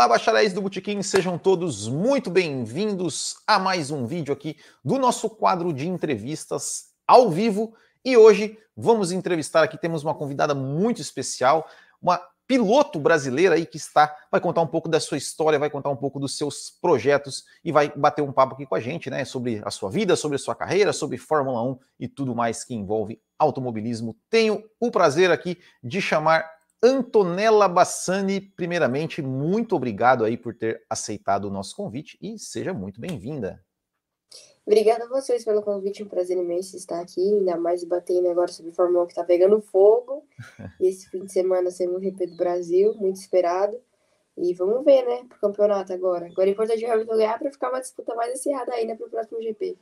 Olá, bacharéis do Botequim, sejam todos muito bem-vindos a mais um vídeo aqui do nosso quadro de entrevistas ao vivo. E hoje vamos entrevistar aqui, temos uma convidada muito especial, uma piloto brasileira aí que está, vai contar um pouco da sua história, vai contar um pouco dos seus projetos e vai bater um papo aqui com a gente, né, sobre a sua vida, sobre a sua carreira, sobre Fórmula 1 e tudo mais que envolve automobilismo. Tenho o prazer aqui de chamar Antonella Bassani, primeiramente, muito obrigado aí por ter aceitado o nosso convite e seja muito bem-vinda. Obrigada a vocês pelo convite, um prazer imenso estar aqui, ainda mais batendo agora sobre Fórmula 1 que está pegando fogo. e esse fim de semana sendo o GP do Brasil, muito esperado. E vamos ver, né, pro campeonato agora. Agora é importante o Hamilton ganhar para ficar uma disputa mais acirrada ainda para o próximo GP.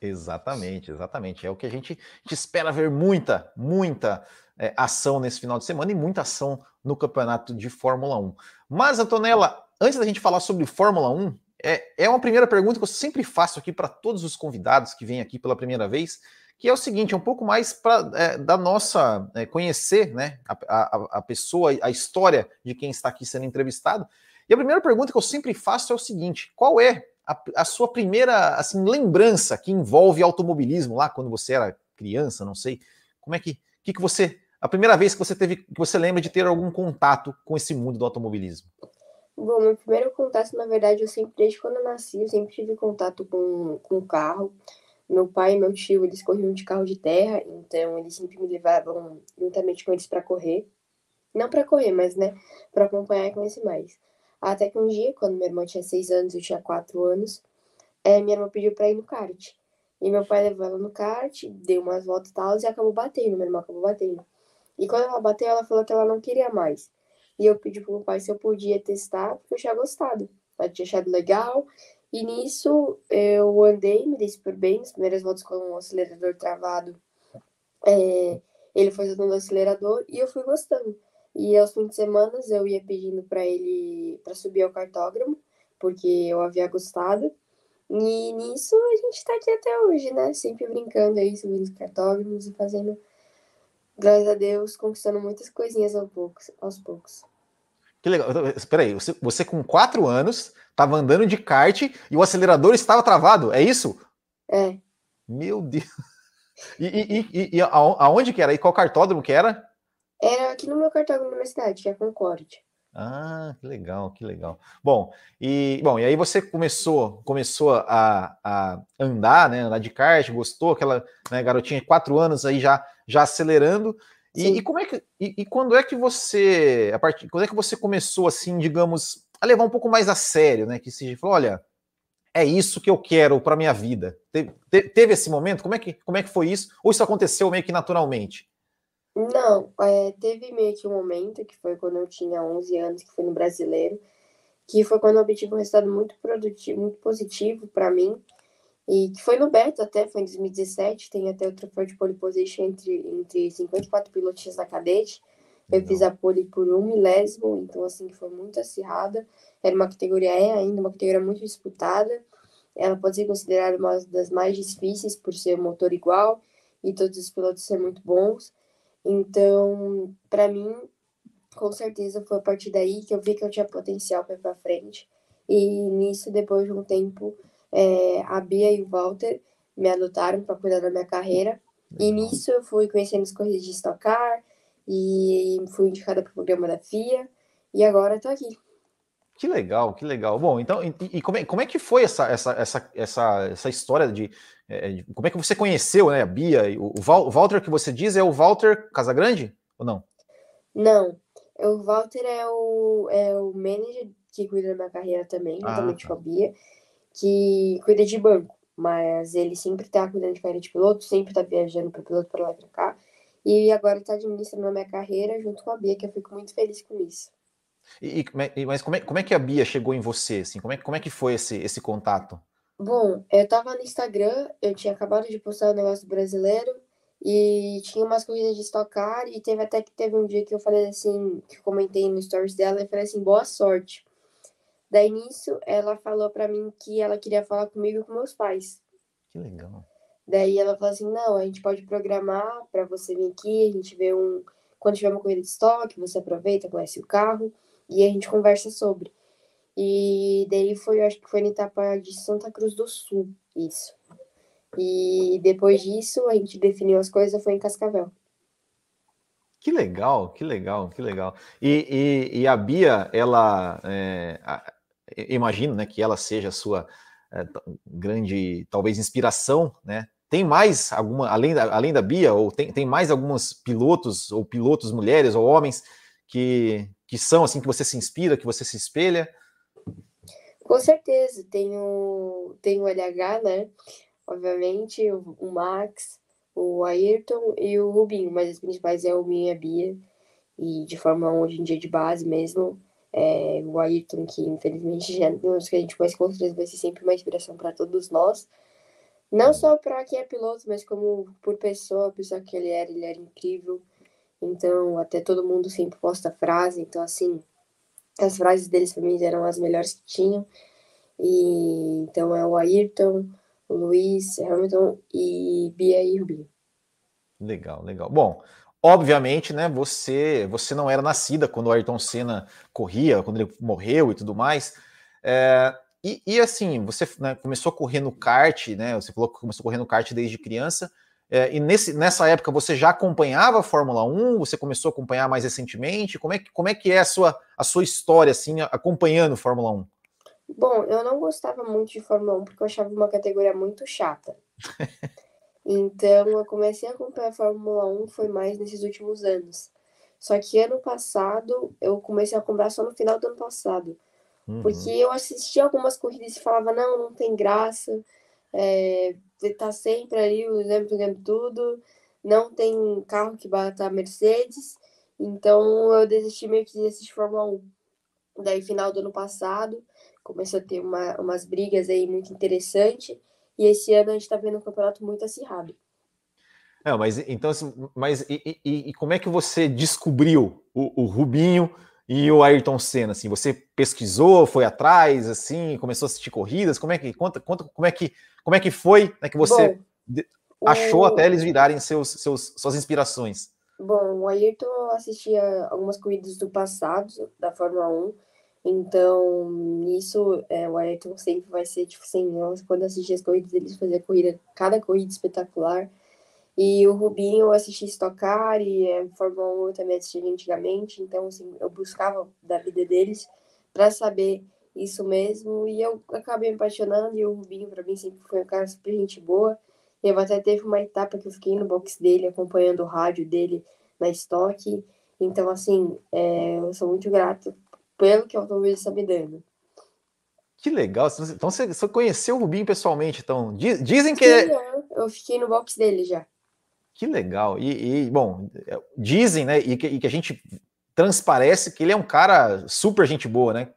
Exatamente, exatamente. É o que a gente, a gente espera ver muita, muita é, ação nesse final de semana e muita ação no campeonato de Fórmula 1. Mas, Antonella, antes da gente falar sobre Fórmula 1, é, é uma primeira pergunta que eu sempre faço aqui para todos os convidados que vêm aqui pela primeira vez, que é o seguinte, é um pouco mais para é, da nossa é, conhecer né, a, a, a pessoa, a história de quem está aqui sendo entrevistado. E a primeira pergunta que eu sempre faço é o seguinte: qual é a, a, sua primeira assim lembrança que envolve automobilismo lá quando você era criança, não sei, como é que que, que você a primeira vez que você teve, que você lembra de ter algum contato com esse mundo do automobilismo? Bom, meu primeiro contato, na verdade, eu sempre, desde quando eu nasci, eu sempre tive contato com, com carro. Meu pai e meu tio, eles corriam de carro de terra, então eles sempre me levavam juntamente com eles para correr. Não para correr, mas, né, para acompanhar e conhecer mais. Até que um dia, quando minha irmã tinha seis anos, eu tinha quatro anos, é, minha irmã pediu para ir no kart. E meu pai levou ela no kart, deu umas voltas e tal, e acabou batendo, minha irmã acabou batendo. E quando ela bateu, ela falou que ela não queria mais. E eu pedi pro meu pai se eu podia testar, porque eu tinha gostado. Ela tinha achado legal. E nisso eu andei, me dei super bem. As primeiras voltas com o acelerador travado, é, ele foi usando o acelerador e eu fui gostando. E aos fins de semana eu ia pedindo para ele para subir ao cartógrafo, porque eu havia gostado. E nisso a gente tá aqui até hoje, né? Sempre brincando aí, subindo os cartógrafos e fazendo graças a Deus, conquistando muitas coisinhas aos poucos. Aos poucos. Que legal. Espera aí, você, você com quatro anos estava andando de kart e o acelerador estava travado, é isso? É. Meu Deus. E, e, e, e aonde que era? E qual cartódromo que era? Era aqui no meu cartódromo na cidade, que é a Concorde. Ah, que legal, que legal. Bom, e bom, e aí você começou, começou a, a andar, né? Andar de kart, gostou, aquela né, garotinha de quatro anos aí já, já acelerando. E, e, como é que e, e, quando é que você a partir quando é que você começou assim, digamos, a levar um pouco mais a sério, né? Que se falou, olha, é isso que eu quero para minha vida. Teve, teve, esse momento? Como é que como é que foi isso? Ou isso aconteceu meio que naturalmente? Não, é, teve meio que um momento, que foi quando eu tinha 11 anos, que foi no Brasileiro, que foi quando eu obtive um resultado muito produtivo, muito positivo para mim, e que foi no Beto até, foi em 2017, tem até o troféu de pole position entre, entre 54 pilotos da cadete, eu fiz a pole por um milésimo, então assim, foi muito acirrada, era uma categoria, é ainda uma categoria muito disputada, ela pode ser considerada uma das mais difíceis por ser um motor igual, e todos os pilotos ser muito bons, então, para mim, com certeza foi a partir daí que eu vi que eu tinha potencial para ir para frente. E nisso, depois de um tempo, é, a Bia e o Walter me adotaram para cuidar da minha carreira. E nisso eu fui conhecendo as corridas de Stock Car e fui indicada para o programa da FIA. E agora estou aqui. Que legal, que legal. Bom, então, e, e como, é, como é que foi essa, essa, essa, essa, essa história de, é, de, Como é que você conheceu né, a Bia? O, o, Val, o Walter que você diz é o Walter Casagrande ou não? Não, o Walter é o, é o manager que cuida da minha carreira também, ah, tá. com a Bia, que cuida de banco, mas ele sempre tá cuidando de carreira de piloto, sempre tá viajando para piloto para lá e pra cá, e agora está administrando a minha carreira junto com a Bia, que eu fico muito feliz com isso. E, e, mas como é, como é que a Bia chegou em você? Assim? Como, é, como é que foi esse, esse contato? Bom, eu tava no Instagram, eu tinha acabado de postar o um negócio brasileiro e tinha umas corridas de estocar e teve até que teve um dia que eu falei assim, que eu comentei no stories dela e falei assim, boa sorte. Daí nisso, ela falou para mim que ela queria falar comigo e com meus pais. Que legal. Daí ela falou assim, não, a gente pode programar para você vir aqui, a gente vê um... Quando tiver uma corrida de estoque, você aproveita, conhece o carro e a gente conversa sobre. E daí foi, acho que foi na etapa de Santa Cruz do Sul, isso. E depois disso, a gente definiu as coisas, foi em Cascavel. Que legal, que legal, que legal. E, e, e a Bia, ela, é, a, imagino né, que ela seja a sua é, grande, talvez, inspiração, né? Tem mais alguma, além da, além da Bia, ou tem, tem mais algumas pilotos, ou pilotos mulheres, ou homens, que, que são assim, que você se inspira, que você se espelha? Com certeza, tem o, tem o LH, né? Obviamente, o, o Max, o Ayrton e o Rubinho, mas os principais é o Minha Bia. E de Fórmula 1 hoje em dia de base mesmo, é, o Ayrton, que infelizmente já não que a gente mais com vai ser sempre uma inspiração para todos nós. Não só para quem é piloto, mas como por pessoa, a pessoa que ele era, ele era incrível. Então, até todo mundo sempre posta frase. Então, assim, as frases deles para mim eram as melhores que tinham. E então é o Ayrton, o Luiz, Hamilton e Bia e Rubinho. Legal, legal. Bom, obviamente, né, você você não era nascida quando o Ayrton Senna corria, quando ele morreu e tudo mais. É, e, e, assim, você né, começou a correr no kart, né? Você falou que começou a correr no kart desde criança. É, e nesse, nessa época você já acompanhava a Fórmula 1? Você começou a acompanhar mais recentemente? Como é que, como é, que é a sua, a sua história, assim, acompanhando Fórmula 1? Bom, eu não gostava muito de Fórmula 1 porque eu achava uma categoria muito chata. então, eu comecei a acompanhar a Fórmula 1 foi mais nesses últimos anos. Só que ano passado, eu comecei a acompanhar só no final do ano passado. Uhum. Porque eu assistia algumas corridas e falava, não, não tem graça. É, tá sempre ali, o exemplo ganhando tudo. Não tem carro que bata a Mercedes. Então eu desisti meio que de assistir Fórmula 1. Daí, final do ano passado, começou a ter uma, umas brigas aí muito interessantes. E esse ano a gente está vendo um campeonato muito acirrado. Não, mas então, assim, mas e, e, e, como é que você descobriu o, o, Rubinho e o Ayrton Senna? Assim, você pesquisou, foi atrás, assim, começou a assistir corridas? Como é que conta, conta como é que como é que foi né, que você Bom, achou o... até eles virarem seus, seus suas inspirações? Bom, o Ayrton assistia algumas corridas do passado da Fórmula 1 então, nisso, é, o Ayrton sempre vai ser, tipo assim, quando assistir as corridas, eles faziam corrida, cada corrida espetacular. E o Rubinho eu assisti Stock Car e é, Fórmula 1 eu também assisti antigamente, então, assim, eu buscava da vida deles para saber isso mesmo. E eu acabei me apaixonando e o Rubinho, para mim, sempre foi um cara super gente boa. E eu até teve uma etapa que eu fiquei no box dele, acompanhando o rádio dele na Stock. Então, assim, é, eu sou muito grato pelo que o automobilista está me dando. Que legal. Então você, você conheceu o Rubinho pessoalmente, então. Dizem que. Sim, é... eu fiquei no box dele já. Que legal. E, e bom, dizem, né? E que, e que, a gente transparece que ele é um cara super gente boa, né?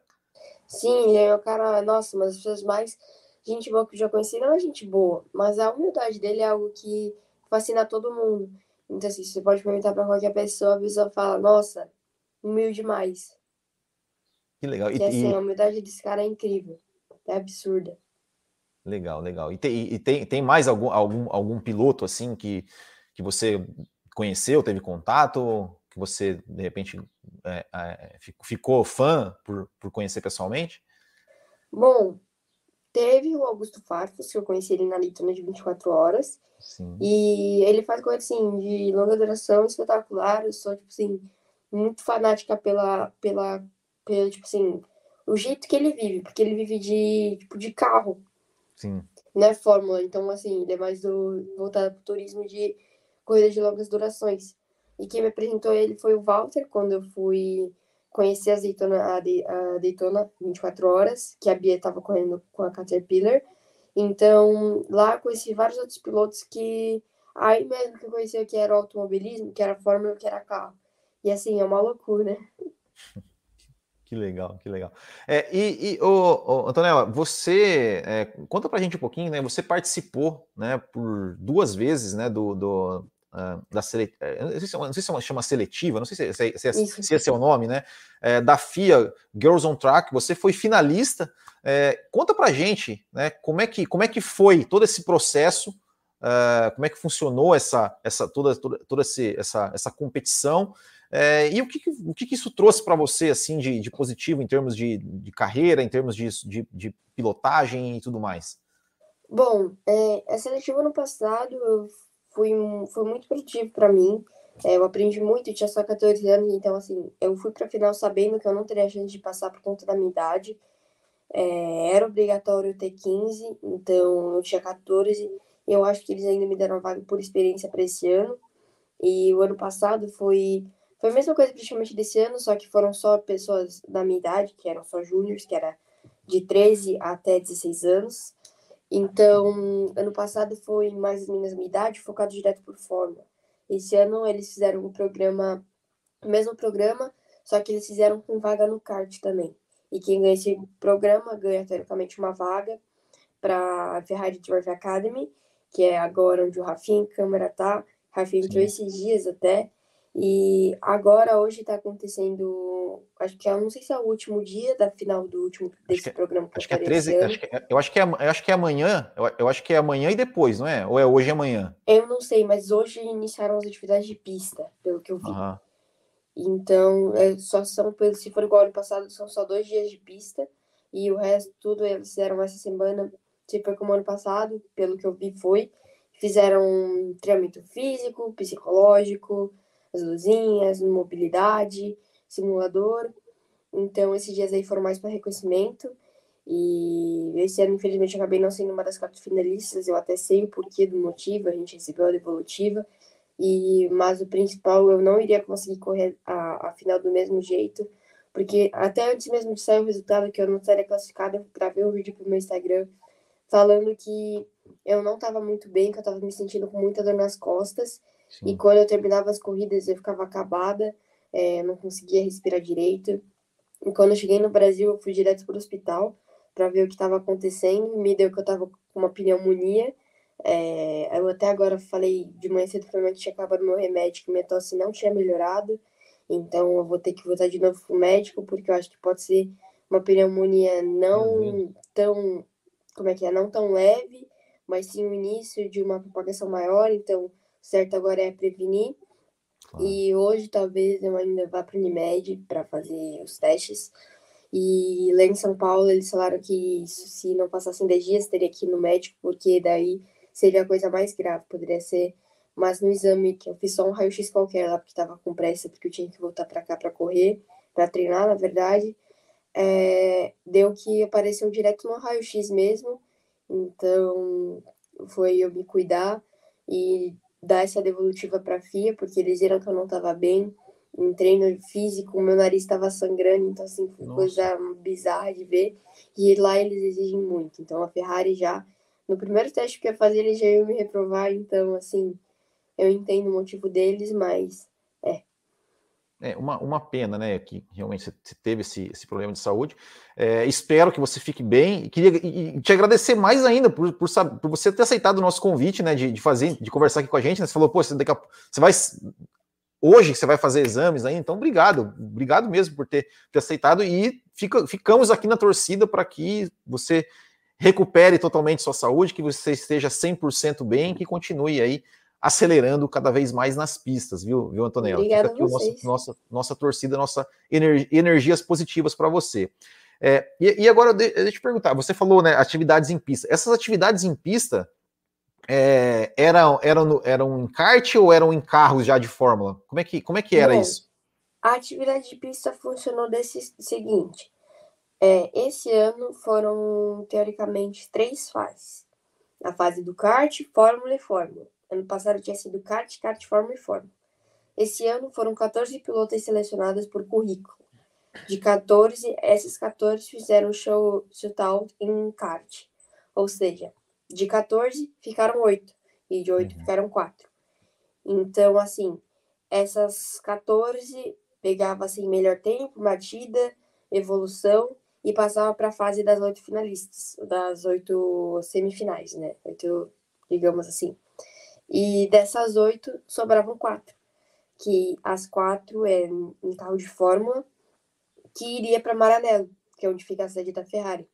Sim, ele é um cara, nossa, mas as pessoas mais gente boa que eu já conheci não é gente boa, mas a humildade dele é algo que fascina todo mundo. Então, assim, você pode perguntar para qualquer pessoa, a pessoa fala, nossa, humilde demais. Que legal. E, assim, e... a humildade desse cara é incrível. É absurda. Legal, legal. E tem, e tem, tem mais algum, algum, algum piloto assim que, que você conheceu, teve contato, que você de repente é, é, ficou fã por, por conhecer pessoalmente? Bom, teve o Augusto Farfus, que eu conheci ele na Litona de 24 horas. Sim. E ele faz coisa assim, de longa duração, espetacular. Eu sou, tipo assim, muito fanática pela, pela pelo, tipo assim, o jeito que ele vive, porque ele vive de, tipo, de carro. Sim. Né, Fórmula. Então, assim, ele é mais do, voltado pro turismo de corridas de longas durações. E quem me apresentou ele foi o Walter, quando eu fui conhecer a Daytona, a, Daytona 24 horas, que a Bia estava correndo com a Caterpillar. Então, lá conheci vários outros pilotos que aí mesmo que eu conhecia que era automobilismo, que era Fórmula, que era carro. E assim, é uma loucura, né? Que legal, que legal. É, e, e ô, ô, Antonella, você é, conta pra gente um pouquinho, né? Você participou, né, por duas vezes, né, do, do uh, da seletiva, é, não sei se, não sei se chama seletiva, não sei se, se, se, se esse é o nome, né? É, da FIA Girls on Track, você foi finalista. É, conta pra gente, né? Como é que como é que foi todo esse processo uh, como é que funcionou essa, essa toda, toda, toda esse, essa, essa competição. É, e o que, o que, isso trouxe para você assim de, de, positivo em termos de, de carreira, em termos de, de, de, pilotagem e tudo mais? Bom, é, a seletiva no passado fui, foi muito produtivo para mim. É, eu aprendi muito, eu tinha só 14 anos, então assim, eu fui para a final sabendo que eu não teria chance de passar por conta da minha idade. É, era obrigatório ter 15, então eu tinha 14. E eu acho que eles ainda me deram vaga por experiência para esse ano. E o ano passado foi foi a mesma coisa praticamente desse ano, só que foram só pessoas da minha idade, que eram só júniores, que era de 13 até 16 anos. Então, ano passado foi mais ou menos a minha idade, focado direto por forma. Esse ano eles fizeram um programa, o mesmo programa, só que eles fizeram com vaga no kart também. E quem ganha esse programa ganha, teoricamente, uma vaga para a Ferrari Drive Academy, que é agora onde o Rafinha Câmara tá. Rafinha entrou esses dias até. E agora, hoje, está acontecendo. Acho que é, não sei se é o último dia da final do último desse que, programa. Que acho que é 13. Acho que, eu, acho que é, eu acho que é amanhã. Eu, eu, acho que é amanhã e depois, não é? Ou é hoje e amanhã? Eu não sei, mas hoje iniciaram as atividades de pista, pelo que eu vi. Uhum. Então, é, só são, se for igual ano passado, são só dois dias de pista. E o resto, tudo eles fizeram essa semana, se foi como ano passado, pelo que eu vi, foi. Fizeram um treinamento físico, psicológico as luzinhas, mobilidade, simulador. Então, esses dias aí foram mais para reconhecimento. E esse ano, infelizmente, eu acabei não sendo uma das quatro finalistas. Eu até sei o porquê do motivo, a gente recebeu a devolutiva. E, mas o principal, eu não iria conseguir correr a, a final do mesmo jeito, porque até antes mesmo de sair o resultado, que eu não estaria classificada, eu gravei um vídeo pro meu Instagram falando que eu não estava muito bem, que eu estava me sentindo com muita dor nas costas Sim. E quando eu terminava as corridas, eu ficava acabada, é, não conseguia respirar direito. E quando eu cheguei no Brasil, eu fui direto para o hospital para ver o que estava acontecendo. Me deu que eu estava com uma pneumonia. É, eu até agora falei de manhã cedo para que tinha acabado meu remédio, que minha tosse não tinha melhorado. Então eu vou ter que voltar de novo para o médico, porque eu acho que pode ser uma pneumonia não uhum. tão, como é que é, não tão leve, mas sim o início de uma propagação maior. Então certo agora é prevenir. Claro. E hoje talvez eu ainda vá para o Unimed para fazer os testes. E lá em São Paulo eles falaram que isso, se não passassem 10 dias teria que ir no médico, porque daí seria a coisa mais grave, poderia ser. Mas no exame, que eu fiz só um raio-x qualquer lá, porque estava com pressa, porque eu tinha que voltar para cá para correr, para treinar, na verdade, é, deu que apareceu direto no raio-x mesmo. Então foi eu me cuidar e dar essa devolutiva para a FIA, porque eles viram que eu não estava bem em treino físico, meu nariz estava sangrando, então assim, foi Nossa. coisa bizarra de ver. E lá eles exigem muito. Então a Ferrari já, no primeiro teste que eu ia fazer, eles já iam me reprovar, então assim, eu entendo o motivo deles, mas é uma, uma pena, né, que realmente você teve esse, esse problema de saúde. É, espero que você fique bem e queria te agradecer mais ainda por, por, por, você ter aceitado o nosso convite, né, de, de fazer, de conversar aqui com a gente. Né? Você falou, pô, você, a, você vai hoje você vai fazer exames aí, então obrigado, obrigado mesmo por ter, ter aceitado e fica, ficamos aqui na torcida para que você recupere totalmente sua saúde, que você esteja 100% bem, que continue aí acelerando cada vez mais nas pistas, viu, viu Antonella? Obrigada Fica aqui nossa, nossa, nossa torcida, nossa ener, energias positivas para você. É, e, e, agora, deixa eu te perguntar, você falou, né, atividades em pista. Essas atividades em pista é, eram, eram, eram em kart ou eram em carros já de Fórmula? Como é que, como é que era Bom, isso? A atividade de pista funcionou desse seguinte. É, esse ano foram, teoricamente, três fases. A fase do kart, Fórmula e Fórmula. Ano passado tinha sido kart, kart, forma e forma. Esse ano foram 14 pilotos selecionados por currículo. De 14, essas 14 fizeram show shootout em kart. Ou seja, de 14 ficaram 8 e de 8 uhum. ficaram 4. Então, assim, essas 14 pegava assim melhor tempo, batida, evolução e passava para a fase das oito finalistas, das oito semifinais, né? Oito, digamos assim. E dessas oito, sobravam quatro. Que as quatro é em carro de Fórmula, que iria para Maranello, que é onde fica a sede da Ferrari.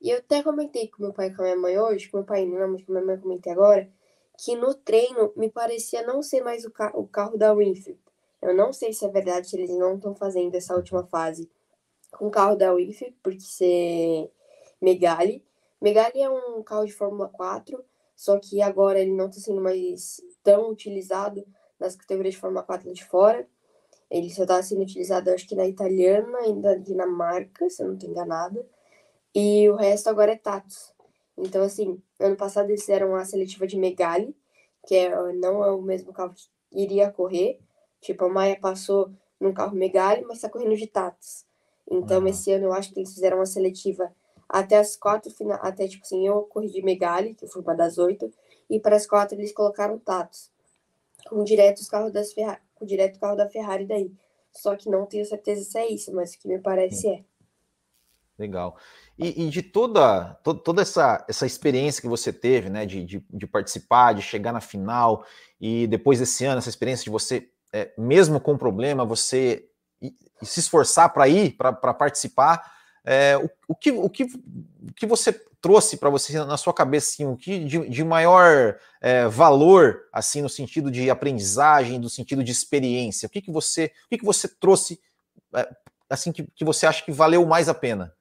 E eu até comentei com meu pai e com a minha mãe hoje, com meu pai não, mas com minha mãe comentei agora, que no treino me parecia não ser mais o, ca o carro da Winfield. Eu não sei se é verdade que eles não estão fazendo essa última fase com o carro da Winfield, porque ser Megali. Megali é um carro de Fórmula 4, só que agora ele não está sendo mais tão utilizado nas categorias de Fórmula 4 de fora. Ele só está sendo utilizado, acho que na italiana e na Dinamarca, se eu não estou enganada. E o resto agora é Tatos. Então, assim, ano passado eles fizeram a seletiva de Megali, que é, não é o mesmo carro que iria correr. Tipo, a Maia passou num carro Megali, mas está correndo de Tatos. Então, uhum. esse ano eu acho que eles fizeram uma seletiva até as quatro até tipo assim, eu corri de Megali, que foi uma das oito, e para as quatro eles colocaram Tatos. Com direto os carros das Ferrari, com direto o carro da Ferrari daí. Só que não tenho certeza se é isso, mas o que me parece é. Legal. E, e de toda, to, toda essa, essa experiência que você teve, né, de, de, de, participar, de chegar na final, e depois desse ano, essa experiência de você, é, mesmo com problema, você se esforçar para ir, para participar, é, o, o, que, o, que, o que você trouxe para você na sua cabeça, assim, o que de, de maior é, valor, assim, no sentido de aprendizagem, no sentido de experiência? O que, que você, o que, que você trouxe, é, assim, que, que você acha que valeu mais a pena?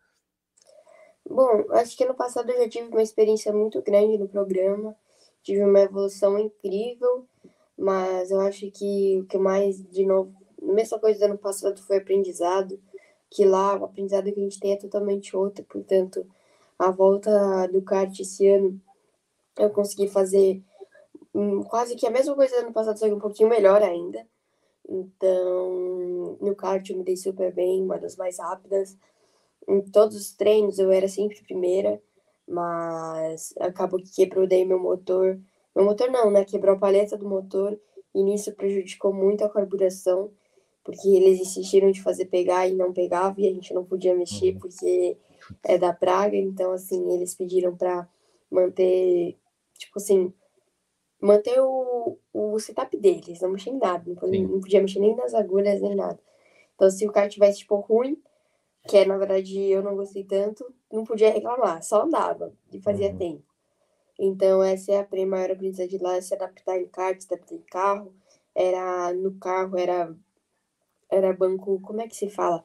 Bom, acho que ano passado eu já tive uma experiência muito grande no programa, tive uma evolução incrível, mas eu acho que o que mais, de novo, a mesma coisa do ano passado foi aprendizado, que lá o aprendizado que a gente tem é totalmente outro, portanto, a volta do kart esse ano eu consegui fazer hum, quase que a mesma coisa do ano passado, só que um pouquinho melhor ainda. Então, no kart eu me dei super bem, uma das mais rápidas em todos os treinos eu era sempre primeira, mas acabou que quebrou daí meu motor. Meu motor não, né? Quebrou a paleta do motor e nisso prejudicou muito a carburação, porque eles insistiram de fazer pegar e não pegava e a gente não podia mexer uhum. porque é da praga, então assim, eles pediram para manter, tipo assim, manter o, o setup deles, não mexer em nada, não podia, não podia mexer nem nas agulhas nem nada. Então se o carro tivesse tipo ruim, que é, na verdade eu não gostei tanto, não podia reclamar, só andava e fazia uhum. tempo. Então, essa é a maior aprendizagem de lá, se adaptar em kart, se adaptar em carro. Era no carro, era, era banco, como é que se fala?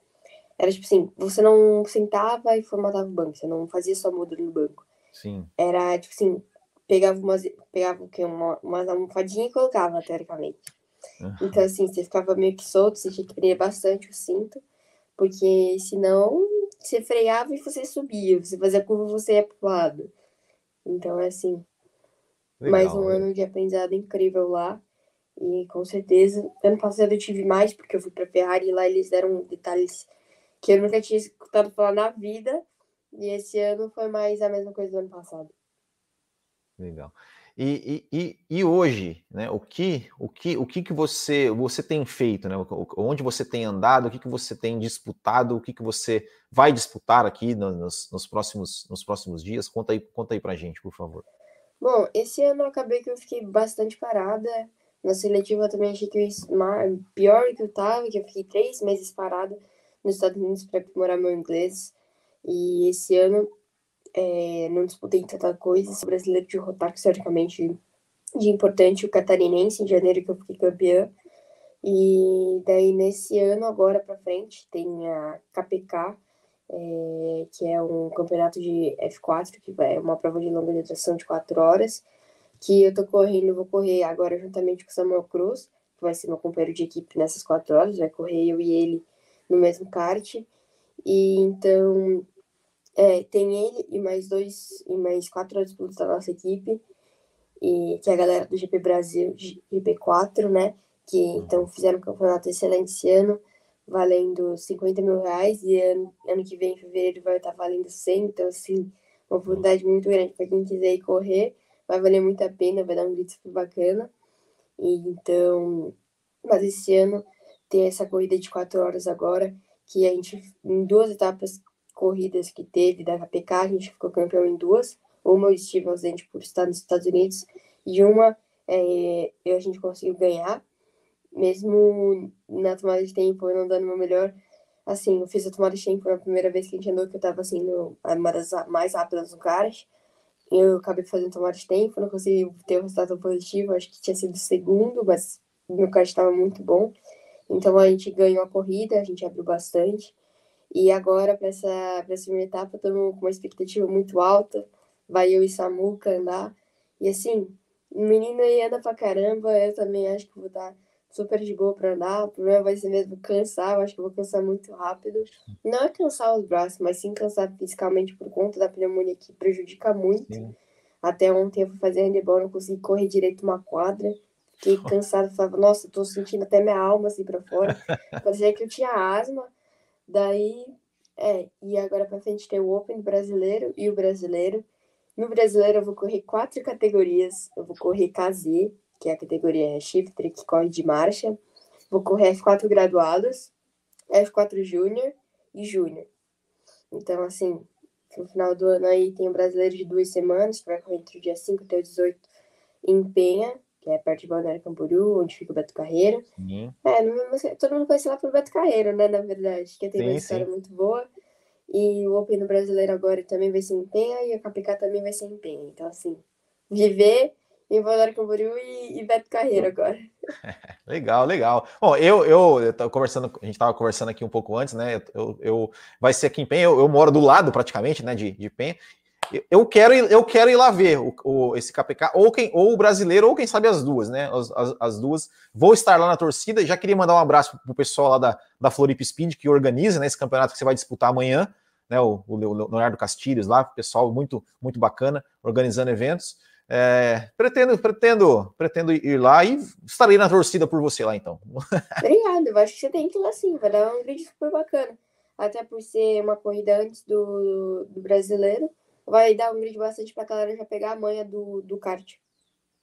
Era tipo assim, você não sentava e formatava o banco, você não fazia só muda no banco. Sim. Era tipo assim, pegava umas, pegava o quê? Uma, umas almofadinhas e colocava, teoricamente. Uhum. Então, assim, você ficava meio que solto, você tinha que prender bastante o cinto. Porque senão você freava e você subia, você fazia curva você ia pro lado. Então é assim. Legal, mais um né? ano de aprendizado incrível lá. E com certeza, ano passado eu tive mais, porque eu fui pra Ferrari e lá eles deram detalhes que eu nunca tinha escutado falar na vida. E esse ano foi mais a mesma coisa do ano passado. Legal. E, e, e, hoje, né, o que o que o que, que você você tem feito, né, onde você tem andado, o que, que você tem disputado, o que, que você vai disputar aqui nos, nos próximos nos próximos dias? Conta aí conta aí para gente, por favor. Bom, esse ano eu acabei que eu fiquei bastante parada. Na seletiva eu também achei que ia pior que eu tava, que eu fiquei três meses parada nos Estados Unidos para aprimorar meu inglês. E esse ano é, não disputei tanta coisa. Sou brasileiro de rotar, historicamente, de importante, o catarinense, em janeiro, que eu fiquei campeã. E daí, nesse ano, agora para frente, tem a KPK, é, que é um campeonato de F4, que é uma prova de longa duração de 4 horas, que eu tô correndo, vou correr agora juntamente com o Samuel Cruz, que vai ser meu companheiro de equipe nessas 4 horas, vai correr eu e ele no mesmo kart. E então é, tem ele e mais dois e mais quatro outros pilotos da nossa equipe, e que é a galera do GP Brasil, GP4, né? Que então fizeram um campeonato excelente esse ano, valendo 50 mil reais, e ano, ano que vem, em fevereiro, vai estar valendo 100, então assim, uma oportunidade muito grande para quem quiser ir correr, vai valer muito a pena, vai dar um grito super bacana. E então, mas esse ano tem essa corrida de quatro horas agora, que a gente, em duas etapas, corridas que teve da KPK, a gente ficou campeão em duas. Uma eu estive ausente por estar nos Estados Unidos e uma é, a gente conseguiu ganhar, mesmo na tomada de tempo eu não dando meu melhor. Assim, eu fiz a tomada de tempo na primeira vez que a gente andou, que eu tava assim, uma das mais rápidas do kart. Eu acabei fazendo tomate de tempo, não consegui ter um resultado positivo, acho que tinha sido segundo, mas meu kart estava muito bom. Então a gente ganhou a corrida, a gente abriu bastante. E agora, para essa, essa primeira etapa, estamos com uma expectativa muito alta. Vai eu e Samuca andar. E assim, o menino aí anda pra caramba, eu também acho que vou dar super de boa para andar. O problema vai ser mesmo cansar, eu acho que eu vou cansar muito rápido. Não é cansar os braços, mas sim cansar fisicamente por conta da pneumonia que prejudica muito. Sim. Até ontem eu fui fazer handebol, não consegui correr direito uma quadra. Fiquei cansada, falava, nossa, tô sentindo até minha alma assim para fora. Parecia que eu tinha asma. Daí, é, e agora para frente tem o Open brasileiro e o brasileiro. No brasileiro eu vou correr quatro categorias. Eu vou correr KZ, que é a categoria Shifter, que corre de marcha. Vou correr F4 graduados, F4 Júnior e Júnior. Então, assim, no final do ano aí tem o brasileiro de duas semanas, que vai correr entre o dia 5 até o 18 em Penha, que é perto de Balneário Camboriú, onde fica o Beto Carreiro. Sim. É, todo mundo conhece lá pelo Beto Carreiro, né, na verdade, que tem sim, uma história sim. muito boa. E o Open no brasileiro agora também vai ser em Penha e a KPK também vai ser em Penha. Então, assim, viver em Balneário Camboriú e, e Beto Carreiro agora. legal, legal. Bom, eu, eu, eu conversando, a gente estava conversando aqui um pouco antes, né? Eu, eu vai ser aqui em Penha, eu, eu moro do lado praticamente, né, de, de Penha. Eu quero, eu quero ir lá ver o, o, esse KPK, ou, quem, ou o brasileiro, ou quem sabe as duas, né? As, as, as, duas. Vou estar lá na torcida já queria mandar um abraço pro pessoal lá da, da Floripa Speed, que organiza né, esse campeonato que você vai disputar amanhã, né? O, o Leonardo Castilhos lá, pessoal muito, muito bacana, organizando eventos. É, pretendo, pretendo, pretendo ir lá e estarei na torcida por você lá, então. Obrigado, eu acho que você tem que ir lá sim, vai dar um vídeo super bacana. Até por ser uma corrida antes do, do brasileiro, vai dar um vídeo bastante pra galera já pegar a manha do, do kart.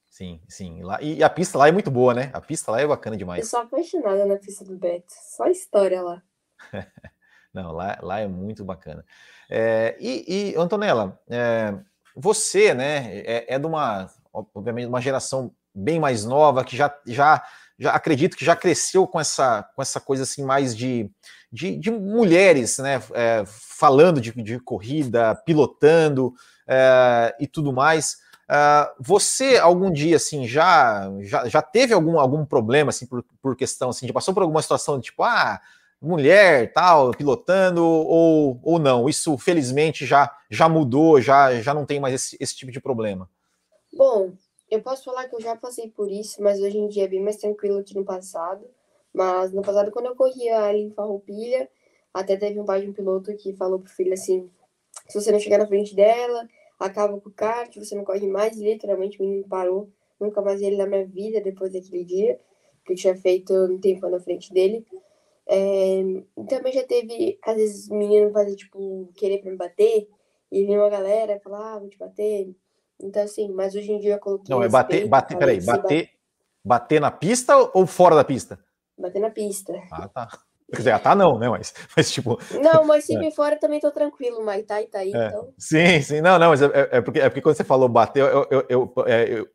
Sim, sim. Lá, e a pista lá é muito boa, né? A pista lá é bacana demais. Eu sou apaixonada na pista do Beto. Só história lá. Não, lá, lá é muito bacana. É, e, e, Antonella, é, você, né, é, é, de uma, obviamente, uma geração bem mais nova, que já, já, já acredito que já cresceu com essa, com essa coisa assim mais de, de, de mulheres, né, é, falando de, de, corrida, pilotando é, e tudo mais. É, você algum dia assim já, já, já teve algum, algum problema assim por, por questão assim, de passou por alguma situação de tipo ah mulher, tal, pilotando, ou, ou não? Isso, felizmente, já, já mudou, já, já não tem mais esse, esse tipo de problema. Bom, eu posso falar que eu já passei por isso, mas hoje em dia é bem mais tranquilo que no passado. Mas no passado, quando eu corria ali em Farroupilha, até teve um pai de um piloto que falou pro filho assim, se você não chegar na frente dela, acaba com o kart, você não corre mais. Literalmente, o menino parou. Nunca mais ele na minha vida depois daquele dia, que eu tinha feito um tempo na frente dele. É, também já teve, às vezes, menino fazer, tipo, querer pra me bater, e vinha uma galera falar, ah, vou te bater. Então, assim, mas hoje em dia eu coloquei. Não, é bater, bater, peraí, bater, bater na pista ou fora da pista? Bater na pista. Ah, tá. Quer dizer, ah, tá não, né? Mas, mas tipo. Não, mas se é. fora também tô tranquilo, mas tá e tá aí, é. então. Sim, sim, não, não, mas é, é, é, porque, é porque quando você falou bater, eu, eu, eu, é, eu,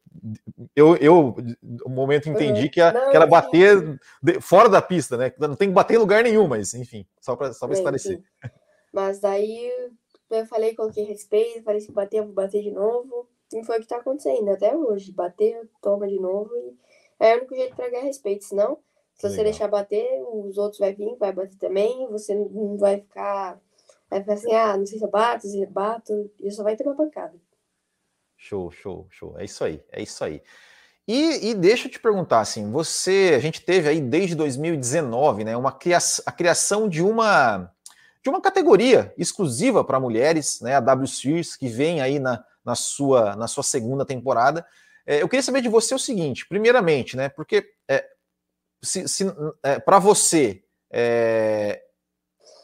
eu, eu no momento entendi uhum. que, a, não, que era bater de, fora da pista, né? Não tem que bater em lugar nenhum, mas enfim, só para só esclarecer. Mas daí eu falei, coloquei respeito, falei se bater, eu vou bater de novo. E foi o que tá acontecendo até hoje. Bater, toma de novo. E é o único jeito para ganhar respeito, senão se você deixar bater, os outros vai vir, vai bater também, você não vai ficar, vai ficar assim, ah, não sei se eu bato, se eu bato, e só vai ter uma pancada. Show, show, show. É isso aí, é isso aí. E, e, deixa eu te perguntar, assim, você, a gente teve aí desde 2019, né, uma criação, a criação de uma de uma categoria exclusiva para mulheres, né, a W Series, que vem aí na, na, sua, na sua segunda temporada. É, eu queria saber de você o seguinte, primeiramente, né, porque é, se, se é, para você é,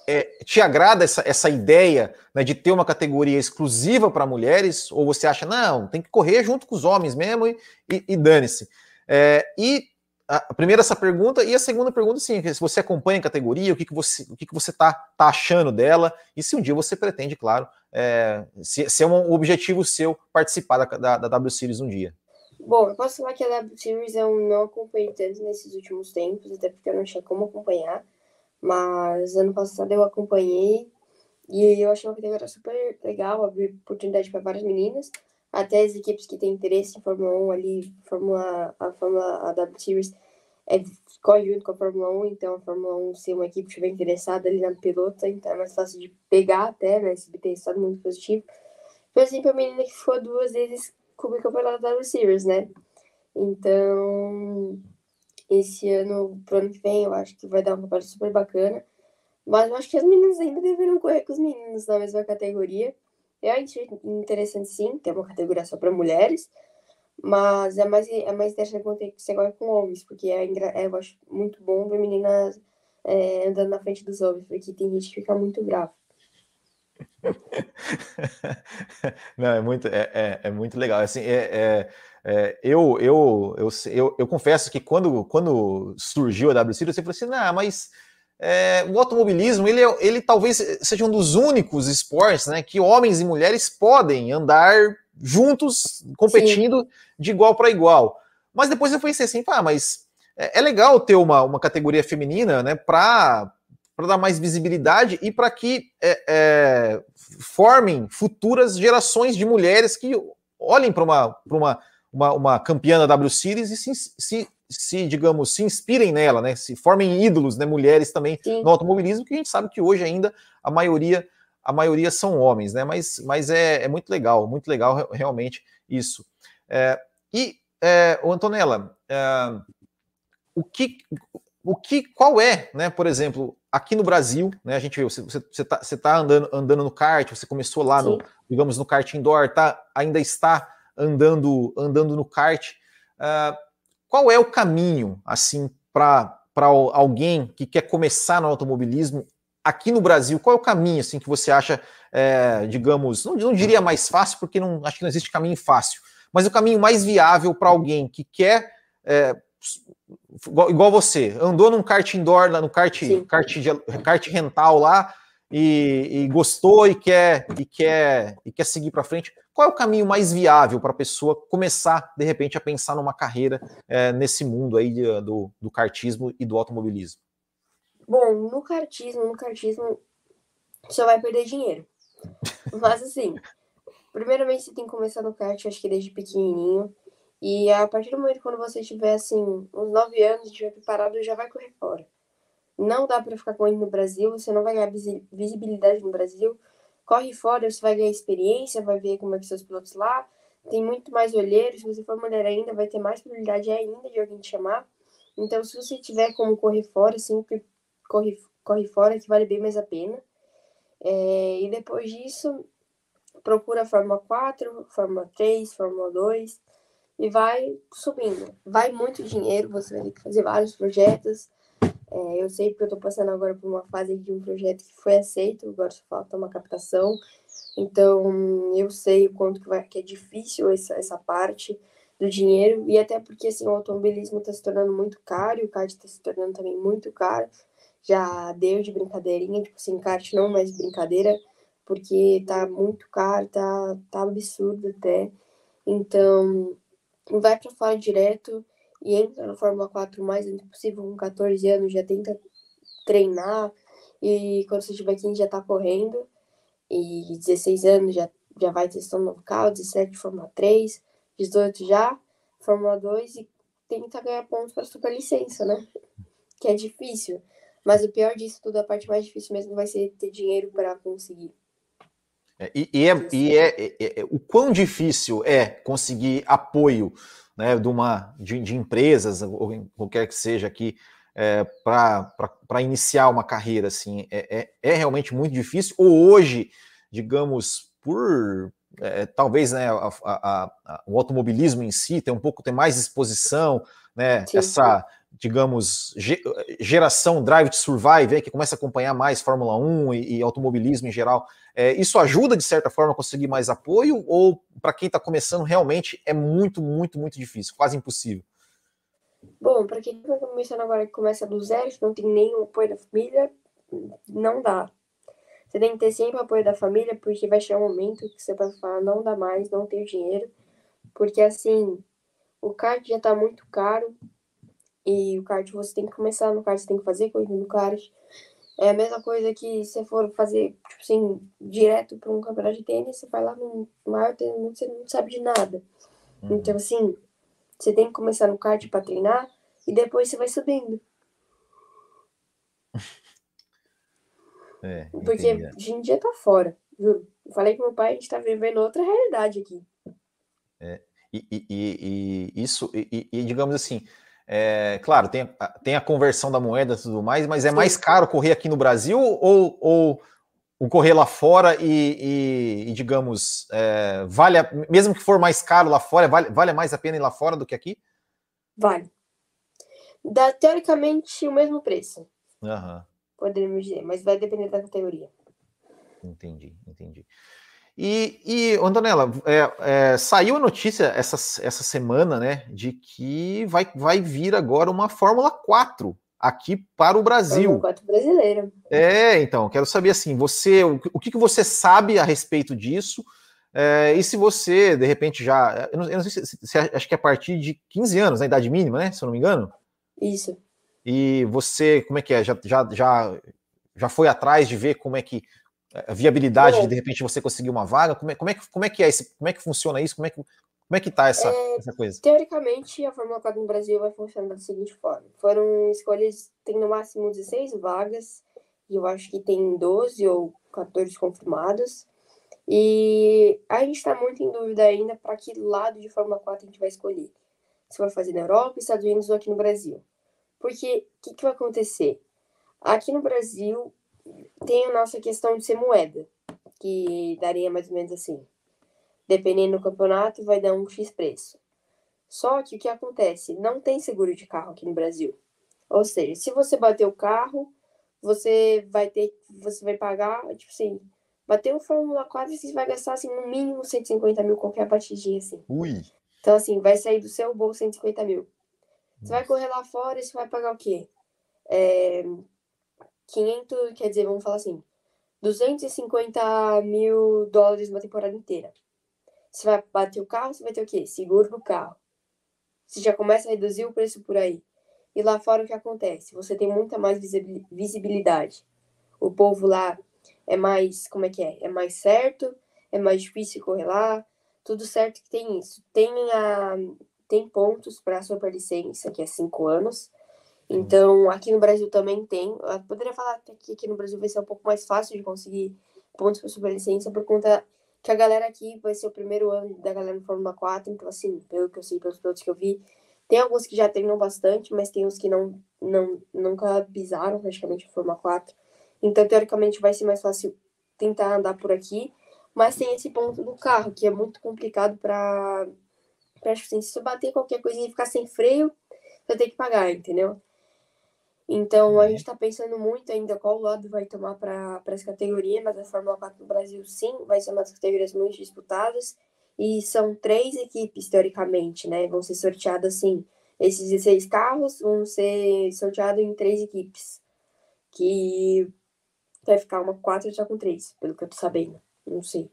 é, te agrada essa, essa ideia né, de ter uma categoria exclusiva para mulheres, ou você acha, não, tem que correr junto com os homens mesmo e, e, e dane-se. É, e a primeira essa pergunta, e a segunda pergunta, sim, se você acompanha a categoria, o que, que você o que, que você está tá achando dela, e se um dia você pretende, claro, é, se, se é um objetivo seu participar da, da, da W Series um dia. Bom, eu posso falar que a W Series eu não acompanhei tanto nesses últimos tempos, até porque eu não tinha como acompanhar. Mas ano passado eu acompanhei e eu achei uma categoria super legal, abrir oportunidade para várias meninas. até as equipes que têm interesse em Fórmula 1 ali, Fórmula, a Fórmula a W Series é, corre junto com a Fórmula 1, então a Fórmula 1, se uma equipe estiver interessada ali na pilota, então é mais fácil de pegar até, né? Se tem estado muito positivo. Por exemplo, a menina que ficou duas vezes com o campeonato da W Series, né? Então, esse ano, pro ano que vem, eu acho que vai dar uma parte super bacana. Mas eu acho que as meninas ainda deveriam correr com os meninos na mesma categoria. Eu acho interessante sim, ter uma categoria só para mulheres, mas é mais, é mais interessante quando ser com homens, porque é, é, eu acho muito bom ver meninas é, andando na frente dos homens, porque tem gente que fica muito brava. Não, é muito, é, é, é muito legal. Assim, é, é, eu, eu, eu, eu, eu confesso que quando, quando surgiu a WC, você falou assim, não, mas é, o automobilismo, ele, é, ele talvez seja um dos únicos esportes né, que homens e mulheres podem andar juntos, competindo Sim. de igual para igual. Mas depois eu pensei assim, pá, mas é, é legal ter uma, uma categoria feminina, né, para dar mais visibilidade e para que é, é, formem futuras gerações de mulheres que olhem para uma, uma, uma, uma campeã da W Series e se, se, se, digamos, se inspirem nela, né? Se formem ídolos, né? Mulheres também Sim. no automobilismo, que a gente sabe que hoje ainda a maioria a maioria são homens, né? Mas, mas é, é muito legal, muito legal realmente isso. É, e, é, Antonella, é, o que, o que, qual é, né? Por exemplo, aqui no Brasil, né? A gente viu, você está você tá andando, andando no kart, você começou lá Sim. no, digamos, no kart indoor, tá, ainda está andando, andando no kart. Uh, qual é o caminho, assim, para alguém que quer começar no automobilismo aqui no Brasil? Qual é o caminho, assim, que você acha, é, digamos, não, não diria mais fácil, porque não, acho que não existe caminho fácil, mas o caminho mais viável para alguém que quer é, igual, igual, você, andou num kart indoor, no kart, kart, kart rental lá, e, e, gostou e quer e quer e quer seguir para frente, qual é o caminho mais viável para a pessoa começar de repente a pensar numa carreira é, nesse mundo aí de, do, do kartismo e do automobilismo? Bom, no kartismo, no kartismo você vai perder dinheiro. Mas assim, primeiramente você tem que começar no kart, acho que desde pequenininho. E a partir do momento quando você tiver assim, uns 9 anos, estiver preparado, já vai correr fora. Não dá para ficar correndo no Brasil, você não vai ganhar visibilidade no Brasil. Corre fora, você vai ganhar experiência, vai ver como é que são os pilotos lá. Tem muito mais olheiros, se você for mulher ainda, vai ter mais probabilidade ainda de alguém te chamar. Então, se você tiver como correr fora, sempre corre, corre fora, que vale bem mais a pena. É, e depois disso, procura a Fórmula 4, Fórmula 3, Fórmula 2 e vai subindo. Vai muito dinheiro, você vai ter que fazer vários projetos. É, eu sei porque eu estou passando agora por uma fase de um projeto que foi aceito, agora só falta uma captação. Então, eu sei o quanto que, vai, que é difícil essa, essa parte do dinheiro, e até porque assim, o automobilismo está se tornando muito caro, e o kart está se tornando também muito caro. Já deu de brincadeirinha, tipo assim, kart não mais brincadeira, porque tá muito caro, tá, tá absurdo até. Então, vai para fora direto e entra na Fórmula 4 o mais antes possível, com 14 anos, já tenta treinar, e quando você tiver 15 já tá correndo, e 16 anos já, já vai testando novo carro, 17 Fórmula 3, 18 já, Fórmula 2, e tenta ganhar pontos para super licença, né? Que é difícil. Mas o pior disso tudo, a parte mais difícil mesmo vai ser ter dinheiro para conseguir. É, e, e, é, e é, é, é, o quão difícil é conseguir apoio né, de, uma, de, de empresas, ou qualquer que seja aqui, é, para iniciar uma carreira, assim, é, é, é, realmente muito difícil, ou hoje, digamos, por é, talvez né, a, a, a, o automobilismo em si tem um pouco tem mais exposição, né, sim, essa, digamos, geração Drive to Survive, que começa a acompanhar mais Fórmula 1 e, e automobilismo em geral, é, isso ajuda, de certa forma, a conseguir mais apoio? Ou para quem está começando, realmente é muito, muito, muito difícil, quase impossível? Bom, para quem está começando agora, que começa do zero, que não tem nenhum apoio da família, não dá. Você tem que ter sempre apoio da família, porque vai chegar um momento que você vai falar, não dá mais, não tenho dinheiro. Porque, assim, o kart já está muito caro, e o kart você tem que começar no kart, você tem que fazer corrida no kart. É a mesma coisa que se for fazer, tipo, assim, direto para um campeonato de tênis, você vai lá no maior tênis, você não sabe de nada. Uhum. Então, assim, você tem que começar no kart para treinar e depois você vai subindo. É, Porque é. hoje em dia tá fora, juro. Eu falei com meu pai, a gente tá vivendo outra realidade aqui. É, e, e, e, e isso, e, digamos assim, é, claro, tem, tem a conversão da moeda e tudo mais, mas é Sim. mais caro correr aqui no Brasil ou, ou o correr lá fora e, e digamos, é, vale, a, mesmo que for mais caro lá fora, vale, vale mais a pena ir lá fora do que aqui? Vale. Dá teoricamente o mesmo preço. Uhum. Podemos dizer, mas vai depender da categoria. Entendi, entendi. E, e Antonella, é, é, saiu a notícia essa, essa semana, né, de que vai, vai vir agora uma Fórmula 4 aqui para o Brasil. Fórmula 4 brasileira. É, então, quero saber assim, você, o, o que, que você sabe a respeito disso? É, e se você, de repente, já. Eu não, eu não sei se, se, acho que é a partir de 15 anos, na idade mínima, né? Se eu não me engano. Isso. E você, como é que é? Já, já, já, já foi atrás de ver como é que a viabilidade de de repente você conseguir uma vaga? Como é, como é, que, como é que é esse, como é que funciona isso? Como é que, como é que tá essa, é, essa coisa? Teoricamente, a Fórmula 4 no Brasil vai funcionar da seguinte forma: foram escolhas, tem no máximo 16 vagas, e eu acho que tem 12 ou 14 confirmados. E a gente está muito em dúvida ainda para que lado de Fórmula 4 a gente vai escolher. Se vai fazer na Europa, Estados Unidos ou aqui no Brasil. Porque o que, que vai acontecer? Aqui no Brasil, tem a nossa questão de ser moeda, que daria mais ou menos assim. Dependendo do campeonato, vai dar um X preço. Só que o que acontece? Não tem seguro de carro aqui no Brasil. Ou seja, se você bater o carro, você vai ter, você vai pagar, tipo assim, bater o Fórmula 4, você vai gastar assim, no mínimo 150 mil qualquer batidinha assim. Ui. Então, assim, vai sair do seu bolso 150 mil. Você vai correr lá fora e você vai pagar o quê? É, 500, quer dizer, vamos falar assim, 250 mil dólares uma temporada inteira. Você vai bater o carro, você vai ter o quê? Seguro do carro. Você já começa a reduzir o preço por aí. E lá fora o que acontece? Você tem muita mais visibilidade. O povo lá é mais, como é que é? É mais certo, é mais difícil correr lá, tudo certo que tem isso. Tem, a, tem pontos para a superlicença, que é cinco anos, então, aqui no Brasil também tem. Eu poderia falar que aqui no Brasil vai ser um pouco mais fácil de conseguir pontos para superlicença por conta que a galera aqui vai ser o primeiro ano da galera no Fórmula 4. Então, assim, pelo que eu sei, pelos pilotos que eu vi, tem alguns que já treinam bastante, mas tem uns que não, não nunca pisaram praticamente a Fórmula 4. Então, teoricamente, vai ser mais fácil tentar andar por aqui. Mas tem esse ponto do carro, que é muito complicado para. Acho assim, se bater qualquer coisinha e ficar sem freio, você tem que pagar, entendeu? Então, a uhum. gente está pensando muito ainda qual lado vai tomar para essa categoria, mas a Fórmula 4 no Brasil, sim, vai ser uma das categorias muito disputadas. E são três equipes, teoricamente, né? Vão ser sorteadas, assim, esses 16 carros vão ser sorteados em três equipes. Que vai ficar uma quatro já com três, pelo que eu tô sabendo. Não sei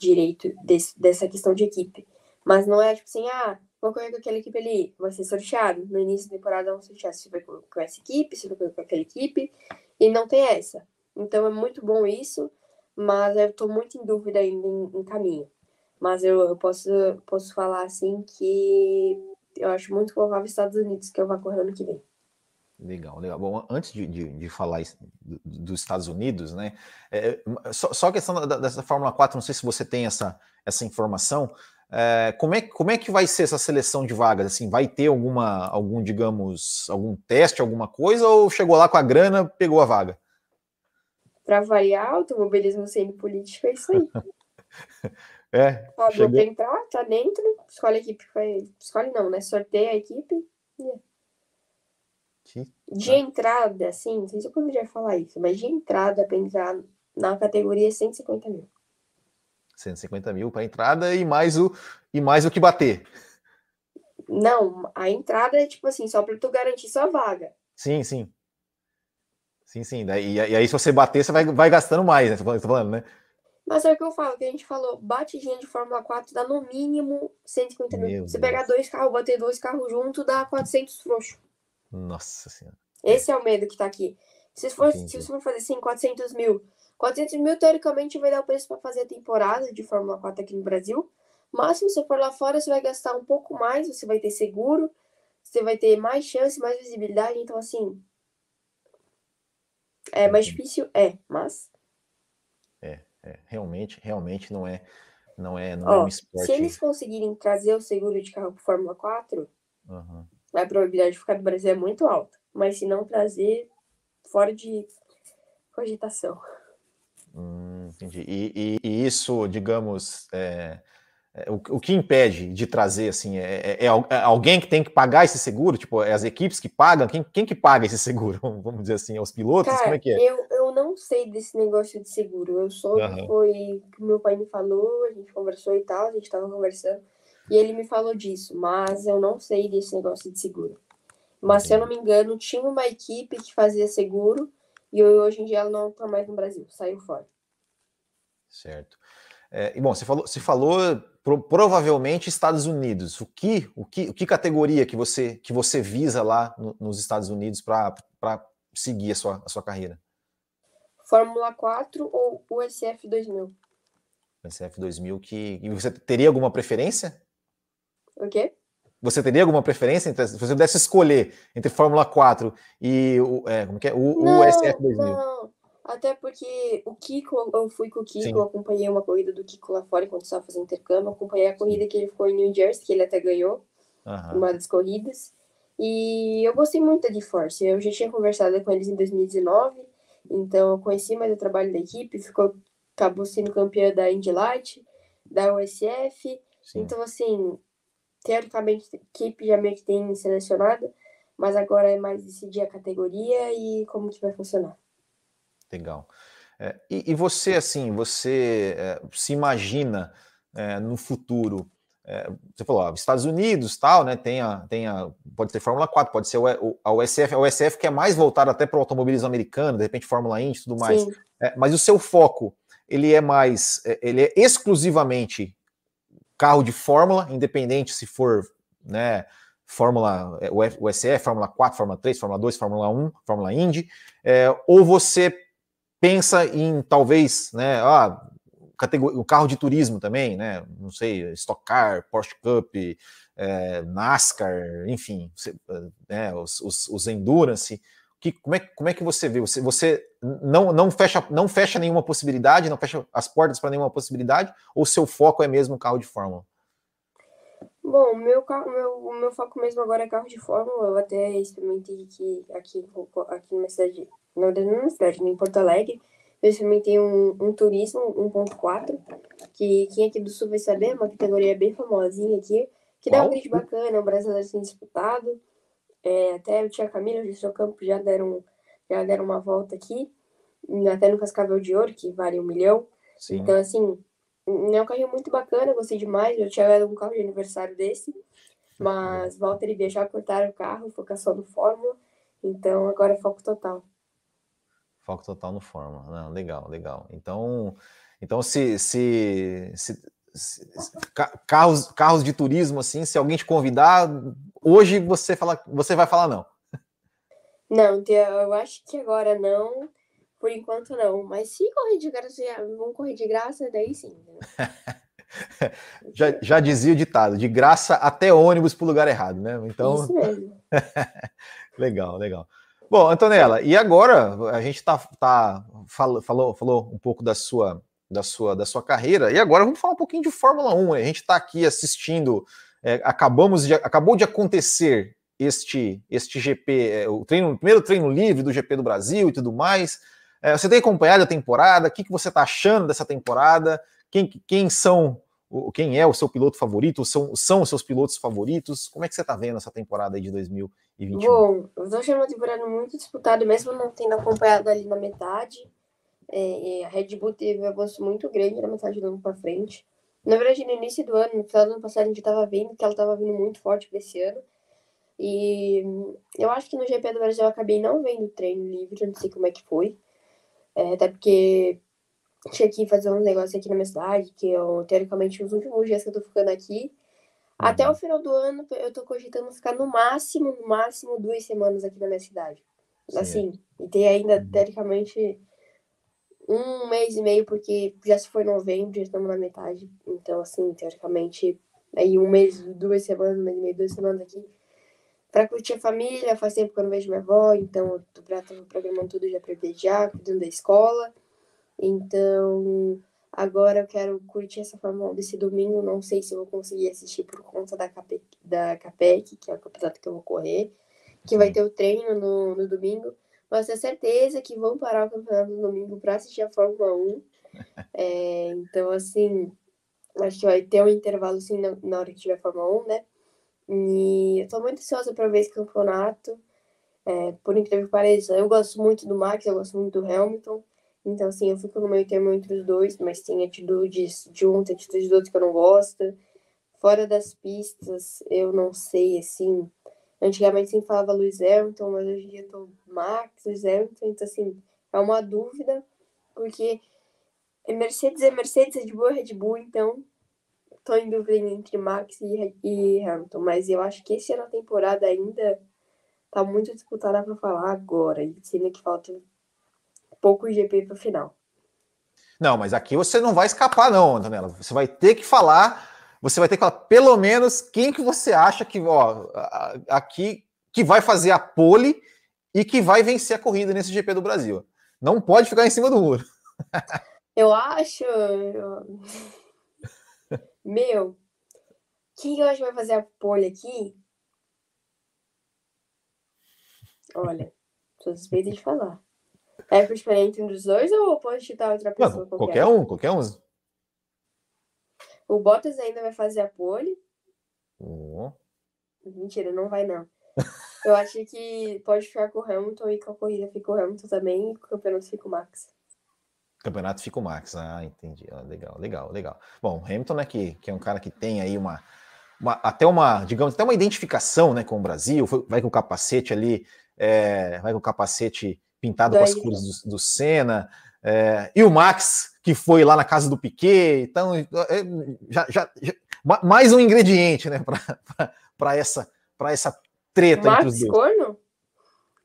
direito desse, dessa questão de equipe. Mas não é tipo assim, ah, vou correr com aquela equipe ali, vai ser sorteado. No início da temporada vão sortear se vai com essa equipe, se vai com aquela equipe, e não tem essa. Então é muito bom isso, mas eu estou muito em dúvida ainda em, em caminho. Mas eu, eu, posso, posso falar assim que eu acho muito provável Estados Unidos que eu vá correr ano que vem. Legal, legal. Bom, antes de, de, de falar dos Estados Unidos, né? É, só, só a questão da, dessa Fórmula 4, não sei se você tem essa, essa informação, é, como, é, como é que vai ser essa seleção de vagas? Assim, vai ter alguma, algum, digamos, algum teste, alguma coisa, ou chegou lá com a grana, pegou a vaga? Para variar, automobilismo sendo político é isso aí. é. Ó, chegou... entrar, tá dentro, escolhe a equipe, vai... escolhe não, né? Sorteia a equipe. Yeah. De entrada, assim, não sei se eu poderia falar isso, mas de entrada para entrar na categoria 150 mil. 150 mil para entrada e mais o e mais o que bater. Não, a entrada é tipo assim, só para tu garantir sua vaga. Sim, sim. Sim, sim. Daí, e aí, se você bater, você vai, vai gastando mais, né? Tá falando, né? Mas é o que eu falo, que a gente falou, batidinha de Fórmula 4 dá no mínimo 150 mil. Meu você Deus. pegar dois carros, bater dois carros junto, dá 400 frouxo. Nossa Senhora. Esse é o medo que tá aqui. Se for, se você for fazer assim, 400 mil, 400 mil teoricamente vai dar o preço para fazer a temporada de Fórmula 4 aqui no Brasil. Mas se você for lá fora, você vai gastar um pouco mais, você vai ter seguro, você vai ter mais chance, mais visibilidade. Então, assim, é mais difícil, é, mas. É, é realmente, realmente não é, não é, não Ó, é um esporte. Se eles conseguirem trazer o seguro de carro para Fórmula 4, Uhum. a probabilidade de ficar no Brasil é muito alta. Mas se não trazer, fora de cogitação. Hum, entendi. E, e- e isso, digamos, é, é, o, o que impede de trazer, assim, é, é- é é alguém que tem que pagar esse seguro? Tipo, é as equipes que pagam? Quem, quem que paga esse seguro? Vamos dizer assim, é os pilotos? Como Cara, é que é? eu, eu não sei desse negócio de seguro. Eu sou Aham. foi que meu pai me falou, a gente conversou e tal, a gente tava conversando, e ele me falou disso, mas eu não sei desse negócio de seguro. Mas se eu não me engano, tinha uma equipe que fazia seguro e hoje em dia ela não tá mais no Brasil, saiu fora. Certo. É, e bom, você falou, você falou pro- provavelmente Estados Unidos. O que, o que, o que categoria que você que você visa lá no- nos Estados Unidos para seguir a sua, a sua carreira? Fórmula 4 ou USF 2000? SF 2000 que e você teria alguma preferência? O quê? Você teria alguma preferência entre, se você pudesse escolher entre Fórmula 4 e o, é, como que é? o, Não, SF 2000? não. Até porque o Kiko, eu fui com o Kiko, Sim. eu acompanhei uma corrida do Kiko lá fora enquanto estava fazendo intercâmbio. eu Acompanhei a corrida que ele ficou em New Jersey, que ele até ganhou, uma das corridas. E eu gostei muito da GeForce. Eu já tinha conversado com eles em 2019, então eu conheci mais o trabalho da equipe, ficou, acabou sendo campeã da Indy Light, da USF. sim. Então, assim, teoricamente a equipe já meio que tem selecionada, mas agora é mais decidir a categoria e como que vai funcionar. Legal. É, e, e você, assim, você é, se imagina é, no futuro? é, você falou, ó, Estados Unidos, tal, né? Tem a, tem a, pode ser Fórmula 4, pode ser a USF, a USF que é mais voltada até para o automobilismo americano, de repente Fórmula Indy e tudo mais. É, mas o seu foco, ele é mais, é, ele é exclusivamente carro de Fórmula, independente se for, né, Fórmula é, USF, Fórmula 4, Fórmula 3, Fórmula 2, Fórmula 1, Fórmula Indy, é, ou você pensa em talvez, né, ah, o carro de turismo também, né, não sei, Stock Car, Porsche Cup, é, NASCAR, enfim, você, né, os, os, os Endurance, que, como, é, como é que você vê? Você, você não, não, fecha, não fecha nenhuma possibilidade, não fecha as portas para nenhuma possibilidade, ou seu foco é mesmo carro de Fórmula? Bom, o meu, carro, meu, o meu foco mesmo agora é carro de Fórmula. Eu até experimentei aqui, aqui, aqui na cidade, na verdade, não na cidade, em Porto Alegre. Eu experimentei um, um Turismo 1.4, que quem aqui do Sul vai saber, é uma categoria bem famosinha aqui, que dá um grid bacana, é um brasileiro assim disputado. É, até o Tia Camila e o seu campo já deram, já deram uma volta aqui, até no Cascavel de Ouro, que vale um milhão. Sim. Então, assim, é um carrinho muito bacana, gostei demais. Eu tinha ganhado um carro de aniversário desse, mas Walter e Bia já cortaram o carro focar só no Fórmula. Então, agora é foco total. Foco total no Fórmula. Não, legal, legal. Então, então se, se, se, se- se- ca- carros, carros de turismo, assim, se alguém te convidar, hoje você, fala, você vai falar não. Não, eu acho que agora não, por enquanto não. Mas se correr de graça, vão correr de graça, daí sim. né? Já, já dizia o ditado, de graça até ônibus para o lugar errado, né? Então, Isso mesmo. Legal, legal. Bom, Antonella, e agora a gente tá, tá fal- falou, falou um pouco da sua, da sua, da sua carreira, e agora vamos falar um pouquinho de Fórmula 1. né? A gente está aqui assistindo, é, acabamos de, acabou de acontecer este, este GP, é, o, treino, o primeiro treino livre do GP do Brasil e tudo mais. É, você tem acompanhado a temporada? O que, que você está achando dessa temporada? Quem, quem são quem é o seu piloto favorito? São, são os seus pilotos favoritos? Como é que você está vendo essa temporada aí de 2021? Bom, eu achando uma temporada muito disputada, mesmo não tendo acompanhado ali na metade. É, a Red Bull teve um avanço muito grande na metade do ano pra frente. Na verdade, no início do ano, no final do ano passado, a gente tava vendo que ela tava vindo muito forte pra esse ano. E eu acho que no GP do Brasil eu acabei não vendo o treino livre, eu não sei como é que foi. É, até porque tinha que fazer uns negócios aqui na minha cidade, que eu, teoricamente, os últimos dias que eu tô ficando aqui, até Uhum. o final do ano, eu tô cogitando ficar no máximo, no máximo, duas semanas aqui na minha cidade. Sim. Assim, e tem ainda, uhum. teoricamente, um mês e meio, porque já se foi novembro, já estamos na metade. Então, assim, teoricamente, aí um mês, duas semanas, um mês e meio, duas semanas aqui. Pra curtir a família, faz tempo que eu não vejo minha avó, então eu tô programando tudo já pra já, cuidando da escola. Então, agora eu quero curtir essa Fórmula 1 desse domingo. Não sei se eu vou conseguir assistir por conta da CAPEC, da CAPEC que é o campeonato que eu vou correr que vai ter o treino no, no domingo, mas tenho certeza que vão parar o campeonato no domingo para assistir a Fórmula 1. É, então, assim, acho que vai ter um intervalo assim na, na hora que tiver a Fórmula 1, né? E eu tô muito ansiosa para ver esse campeonato. É, por incrível que pareça, eu gosto muito do Max, eu gosto muito do Hamilton. Então, assim, eu fico no meio termo entre os dois, mas tem atitudes de um, tem atitudes do outro que eu não gosto. Fora das pistas, eu não sei, assim, Antigamente sempre falava Luiz Hamilton, mas hoje em dia eu tô Max, Luiz Hamilton, então assim, é uma dúvida, porque é Mercedes é Mercedes, Red Bull é Red Bull, então tô em dúvida entre Max e, e Hamilton, mas eu acho que esse ano a temporada ainda tá muito disputada para falar agora, sendo que falta pouco GP para final. Não, mas aqui você não vai escapar não, Antonella. Você vai ter que falar você vai ter que falar pelo menos quem que você acha que, ó, aqui que vai fazer a pole e que vai vencer a corrida nesse GP do Brasil. Não pode ficar em cima do muro. Eu acho. Meu, quem eu acho que vai fazer a pole aqui? Olha, sou suspeita de falar. É por escolher entre um dos dois ou pode chutar outra pessoa? Não, qualquer? qualquer um, qualquer um. O Bottas ainda vai fazer a pole. Oh. Mentira, não vai não. Eu acho que pode ficar com o Hamilton e com a corrida fica o Hamilton também e com o campeonato fica o Max. Campeonato fica o Max, ah, entendi. Ah, legal, legal, legal. Bom, Hamilton, né, que, que é um cara que tem aí uma, uma, até uma, digamos, até uma identificação, né, com o Brasil, vai com o capacete ali, é, vai com o capacete pintado Daí, com as cores do, do Senna, é, e o Max, que foi lá na casa do Piquet, então é, já, já, já mais um ingrediente, né, para essa, essa treta Max entre os dois. Corno?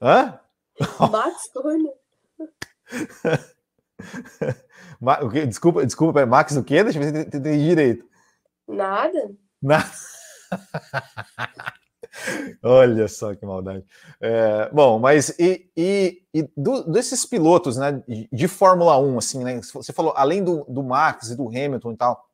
Hã? Max Corno. desculpa, desculpa, Max o quê? Deixa eu ver se eu entendi direito. Nada. Nada. Olha só que maldade. É, bom, mas e, e, e do, desses pilotos né, de, Fórmula 1, assim, né? Você falou, além do, do Max e do Hamilton e tal,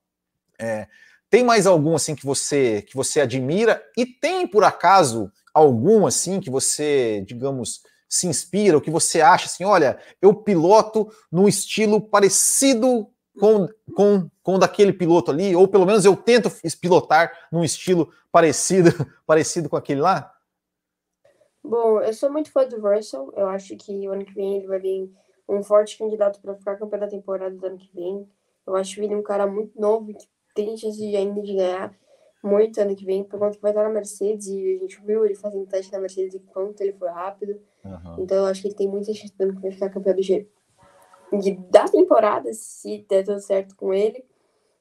é, tem mais algum assim que você que você admira? E tem, por acaso, algum assim que você, digamos, se inspira, ou que você acha assim, olha, eu piloto num estilo parecido com, com, com daquele piloto ali, ou pelo menos eu tento pilotar num estilo parecido, parecido com aquele lá? Bom, eu sou muito fã do Russell. Eu acho que o ano que vem ele vai vir um forte candidato para ficar campeão da temporada do ano que vem. Eu acho ele um cara muito novo que tem chance de, ainda de ganhar muito ano que vem, por conta que vai estar na Mercedes e a gente viu ele fazendo teste na Mercedes e quanto ele foi rápido. Uhum. Então eu acho que ele tem muita chance de ficar campeão do G da temporada, se der tudo certo com ele.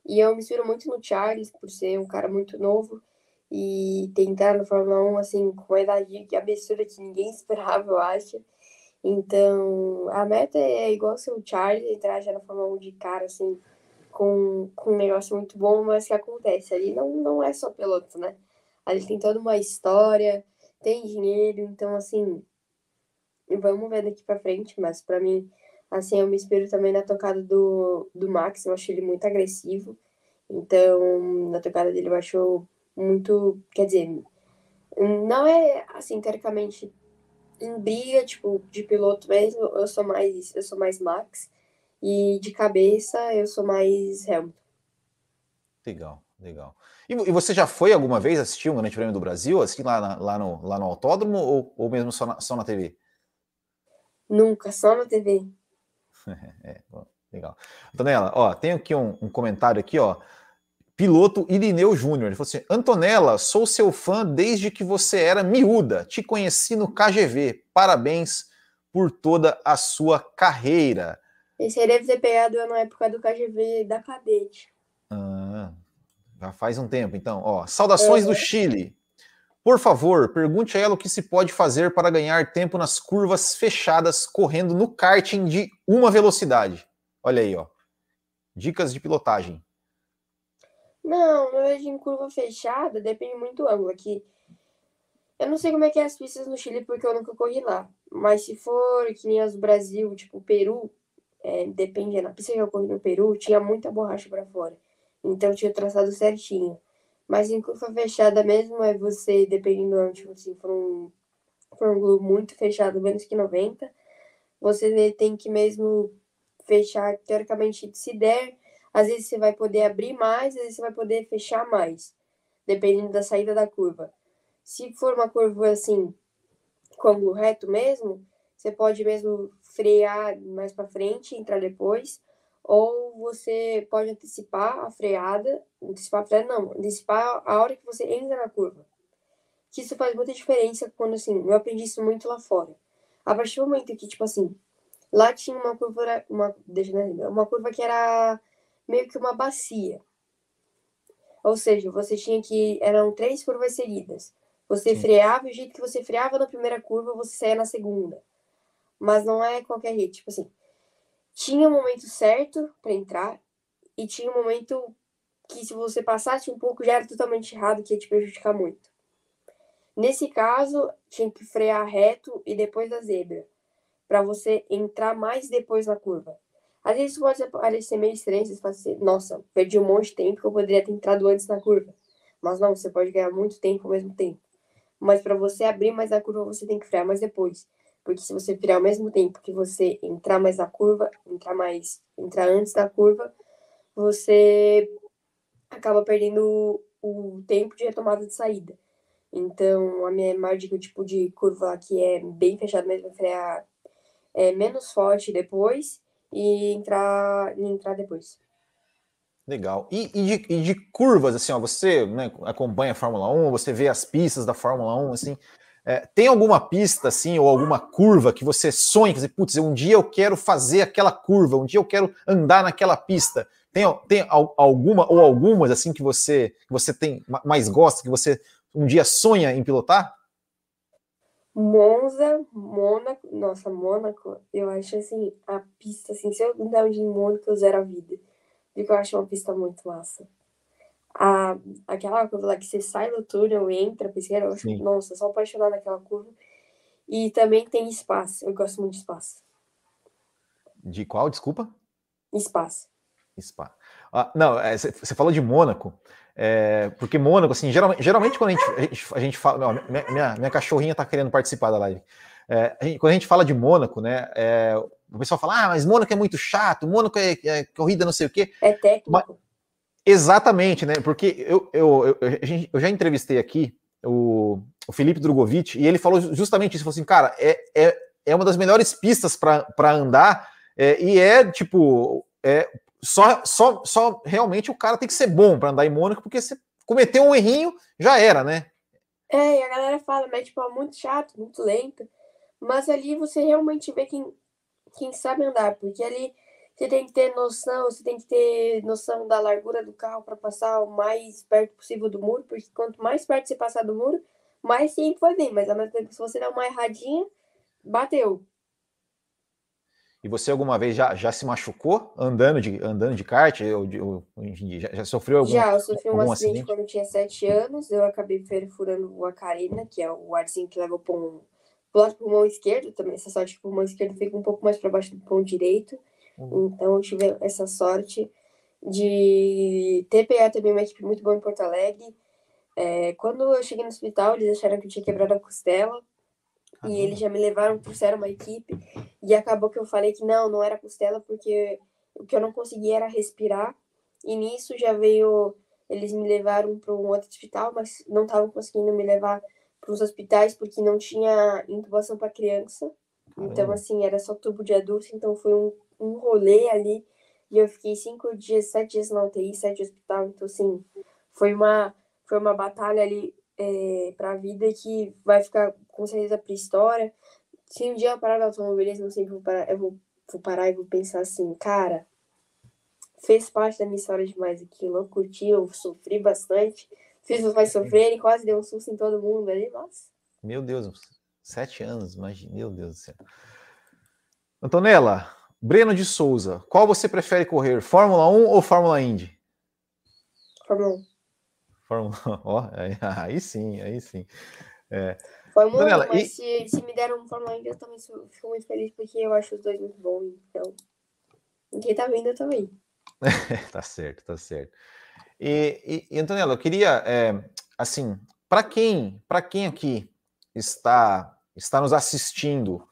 E eu me inspiro muito no Charles, por ser um cara muito novo e tentar no Fórmula 1, assim, com uma idade absurda que ninguém esperava, eu acho. Então, a meta é igual ser o Charles, entrar já na Fórmula 1 de cara, assim, com, com um negócio muito bom, mas que acontece ali não, não é só piloto, né? Ali tem toda uma história, tem dinheiro, então, assim, vamos ver daqui pra frente, mas para mim Assim, eu me inspiro também na tocada do, do Max, eu acho ele muito agressivo. Então, na tocada dele eu acho muito. Quer dizer, não é assim, teoricamente, em briga, tipo, de piloto mesmo, eu sou mais, eu sou mais Max. E de cabeça eu sou mais Hamilton. Legal, legal. E, e você já foi alguma vez assistir um Grande Prêmio do Brasil, assim, lá, na, lá, no, lá no autódromo, ou, ou mesmo só na, só na TV? Nunca, só na TV. é, legal. Antonella, ó, tem aqui um, um, comentário aqui, ó. Piloto Irineu Júnior. Ele falou assim: Antonella, sou seu fã desde que você era miúda. Te conheci no KGV. Parabéns por toda a sua carreira. Esse aí deve ter pegado na época do KGV da cadete. Ah, já faz um tempo, então. Ó, saudações uhum. do Chile. Por favor, pergunte a ela o que se pode fazer para ganhar tempo nas curvas fechadas correndo no karting de uma velocidade. Olha aí, ó. Dicas de pilotagem. Não, na verdade, em curva fechada depende muito do ângulo. Aqui, eu não sei como é que é as pistas no Chile porque eu nunca corri lá. Mas se for que nem as do Brasil, tipo Peru, é, depende. Na pista que eu corri no Peru, tinha muita borracha para fora. Então tinha traçado certinho. Mas em curva fechada mesmo é você, dependendo do tipo assim, for um, for um grupo muito fechado, menos que 90, você tem que mesmo fechar, teoricamente, se der, às vezes você vai poder abrir mais, às vezes você vai poder fechar mais, dependendo da saída da curva. Se for uma curva assim, como reto mesmo, você pode mesmo frear mais para frente, entrar depois, ou você pode antecipar a freada, antecipar a freada não, antecipar a hora que você entra na curva. Que isso faz muita diferença quando, assim, eu aprendi isso muito lá fora. A partir do momento que, tipo assim, lá tinha uma curva, uma, deixa eu uma curva que era meio que uma bacia. Ou seja, você tinha que, eram três curvas seguidas. Você Sim. freava e o jeito que você freava na primeira curva, você saía na segunda. Mas não é qualquer jeito, tipo assim, tinha o um momento certo para entrar e tinha um momento que se você passasse um pouco já era totalmente errado, que ia te prejudicar muito. Nesse caso, tinha que frear reto e depois da zebra, para você entrar mais depois na curva. Às vezes pode parecer meio estranho, você pode ser, nossa, perdi um monte de tempo que eu poderia ter entrado antes na curva. Mas não, você pode ganhar muito tempo ao mesmo tempo. Mas para você abrir mais a curva, você tem que frear mais depois. Porque se você virar ao mesmo tempo que você entrar mais na curva, entrar mais, entrar antes da curva, você acaba perdendo o tempo de retomada de saída. Então, a minha maior dica tipo de curva que é bem fechada mesmo, é frear é, menos forte depois e entrar, e entrar depois. Legal. E, e, de, e, de, curvas, assim, ó, você né, acompanha a Fórmula 1, você vê as pistas da Fórmula 1, assim, é, tem alguma pista, assim, ou alguma curva que você sonha, que você, putz, um dia eu quero fazer aquela curva, um dia eu quero andar naquela pista. Tem, tem alguma ou algumas, assim, que você, que você tem mais gosta, que você um dia sonha em pilotar? Monza, Mônaco, nossa, Mônaco, eu acho assim, a pista, assim, se eu andar em Mônaco, eu zero a vida. Porque eu acho uma pista muito massa a, aquela curva lá que você sai do túnel e entra, pesqueira, eu acho, Sim. nossa, sou apaixonada naquela curva. E também tem espaço, eu gosto muito de espaço. De qual, desculpa? Espaço. Spa. Ah, não, você é, falou de Mônaco, é, porque Mônaco, assim, geralmente, geralmente quando a gente, a gente, a gente fala. Ó, minha, minha, minha, cachorrinha tá querendo participar da live. É, a gente, quando a gente fala de Mônaco, né, é, o pessoal fala, ah, mas Mônaco é muito chato, Mônaco é, é corrida não sei o quê. É técnico. Mas, Exatamente, né? Porque eu, eu, eu, eu já entrevistei aqui o, o Felipe Drogovic e ele falou justamente isso. Falou assim, cara, é, é, é uma das melhores pistas para andar é, e é tipo, é, só, só, só realmente o cara tem que ser bom para andar em Mônaco, porque se cometeu um errinho, já era, né? É, e a galera fala, mas tipo, é muito chato, muito lento. Mas ali você realmente vê quem, quem sabe andar, porque ali você tem que ter noção, você tem que ter noção da largura do carro para passar o mais perto possível do muro, porque quanto mais perto você passar do muro, mais tempo vai vir. Mas ao mesmo tempo, se você der uma erradinha, bateu. E você alguma vez já, já se machucou andando de, andando de kart? Ou, ou, já, já, sofreu algum Já, eu sofri um acidente, acidente, quando eu tinha sete anos. Eu acabei perfurando a carina, que é o arzinho que leva para um, pro lado do pulmão esquerdo também. Essa sorte que o pulmão esquerdo fica um pouco mais para baixo do pulmão direito. Uhum. Então, eu tive essa sorte de ter pegado também uma equipe muito boa em Porto Alegre. É, quando eu cheguei no hospital, eles acharam que eu tinha quebrado a costela. E eles já me levaram ser uma equipe. E acabou que eu falei que não, não era costela, porque o que eu não conseguia era respirar. E nisso já veio. Eles me levaram para um outro hospital, mas não estavam conseguindo me levar para os hospitais porque não tinha intubação para criança. Então, assim, era só tubo de adulto. Então, foi um um rolê ali e eu fiquei cinco dias, sete dias na UTI, sete hospital. Então, assim, foi uma, foi uma batalha ali é, para a vida que vai ficar com certeza para história. Se um dia eu parar no automobilismo, eu sempre vou parar, eu vou, vou parar e vou pensar assim, cara, fez parte da minha história demais aquilo. Eu curti, eu sofri bastante, Fiz os pais sofrerem, quase deu um susto em todo mundo ali, nossa. Meu Deus, sete anos, imagina, meu Deus do céu. Antonella, Breno de Souza, qual você prefere correr, Fórmula 1 ou Fórmula Indy? Fórmula 1. Fórmula, ó, aí, aí sim, aí sim. É. Fórmula Daniela, 1, mas e... se, se me deram um Fórmula 1, eu também fico muito feliz porque eu acho os dois muito bons. Então, quem tá vendo também. tá certo, tá certo. E, e, e Antonella, eu queria, é, assim, para quem, para quem aqui está está nos assistindo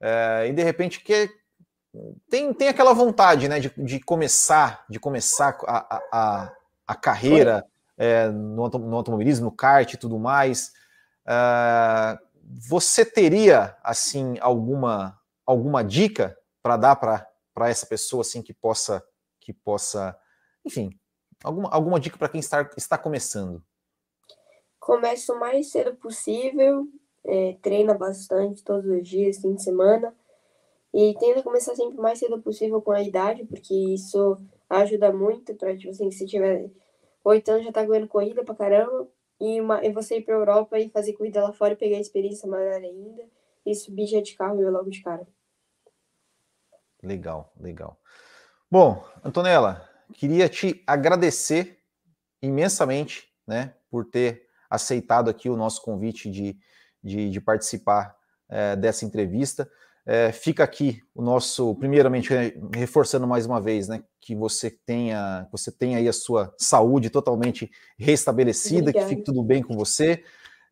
é, e de repente quer tem, tem aquela vontade, né, de, de começar, de começar a, a, a carreira é, no, no, automobilismo, no kart e tudo mais. Uh, você teria assim alguma alguma dica para dar para essa pessoa assim que possa que possa, enfim, alguma, alguma dica para quem está, está começando? Comece o mais cedo possível, é, treina bastante todos os dias, fim de semana, e tenta começar sempre o mais cedo possível com a idade, porque isso ajuda muito para, tipo assim, se tiver oito anos já tá ganhando corrida pra caramba, e, uma, e você ir pra Europa e fazer corrida lá fora e pegar a experiência maior ainda, e subir já de carro e logo de cara. Legal, legal. Bom, Antonella, queria te agradecer imensamente, né, por ter aceitado aqui o nosso convite de, de, de participar é, dessa entrevista. É, fica aqui o nosso, primeiramente, reforçando mais uma vez, né, que você tenha, você tenha aí a sua saúde totalmente restabelecida, Obrigada. que fique tudo bem com você,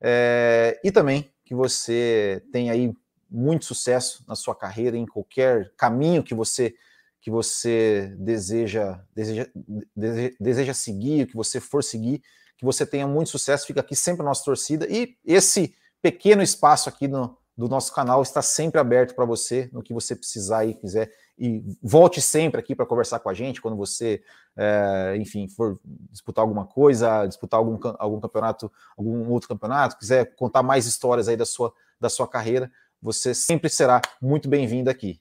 é, e também que você tenha aí muito sucesso na sua carreira, em qualquer caminho que você que você deseja, deseja, deseja, deseja seguir, que você for seguir, que você tenha muito sucesso, fica aqui sempre a nossa torcida, e esse pequeno espaço aqui no, do nosso canal está sempre aberto para você, no que você precisar e quiser. E volte sempre aqui para conversar com a gente quando você, é, enfim, for disputar alguma coisa, disputar algum, algum campeonato, algum outro campeonato, quiser contar mais histórias aí da sua, da sua carreira, você sempre será muito bem-vindo aqui.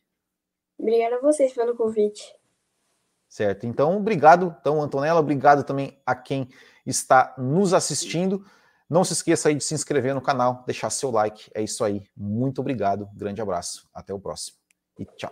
Obrigada a vocês pelo convite. Certo. Então, obrigado, então, Antonella, obrigado também a quem está nos assistindo. Não se esqueça aí de se inscrever no canal, deixar seu like. É isso aí. Muito obrigado. Grande abraço. Até o próximo. E tchau.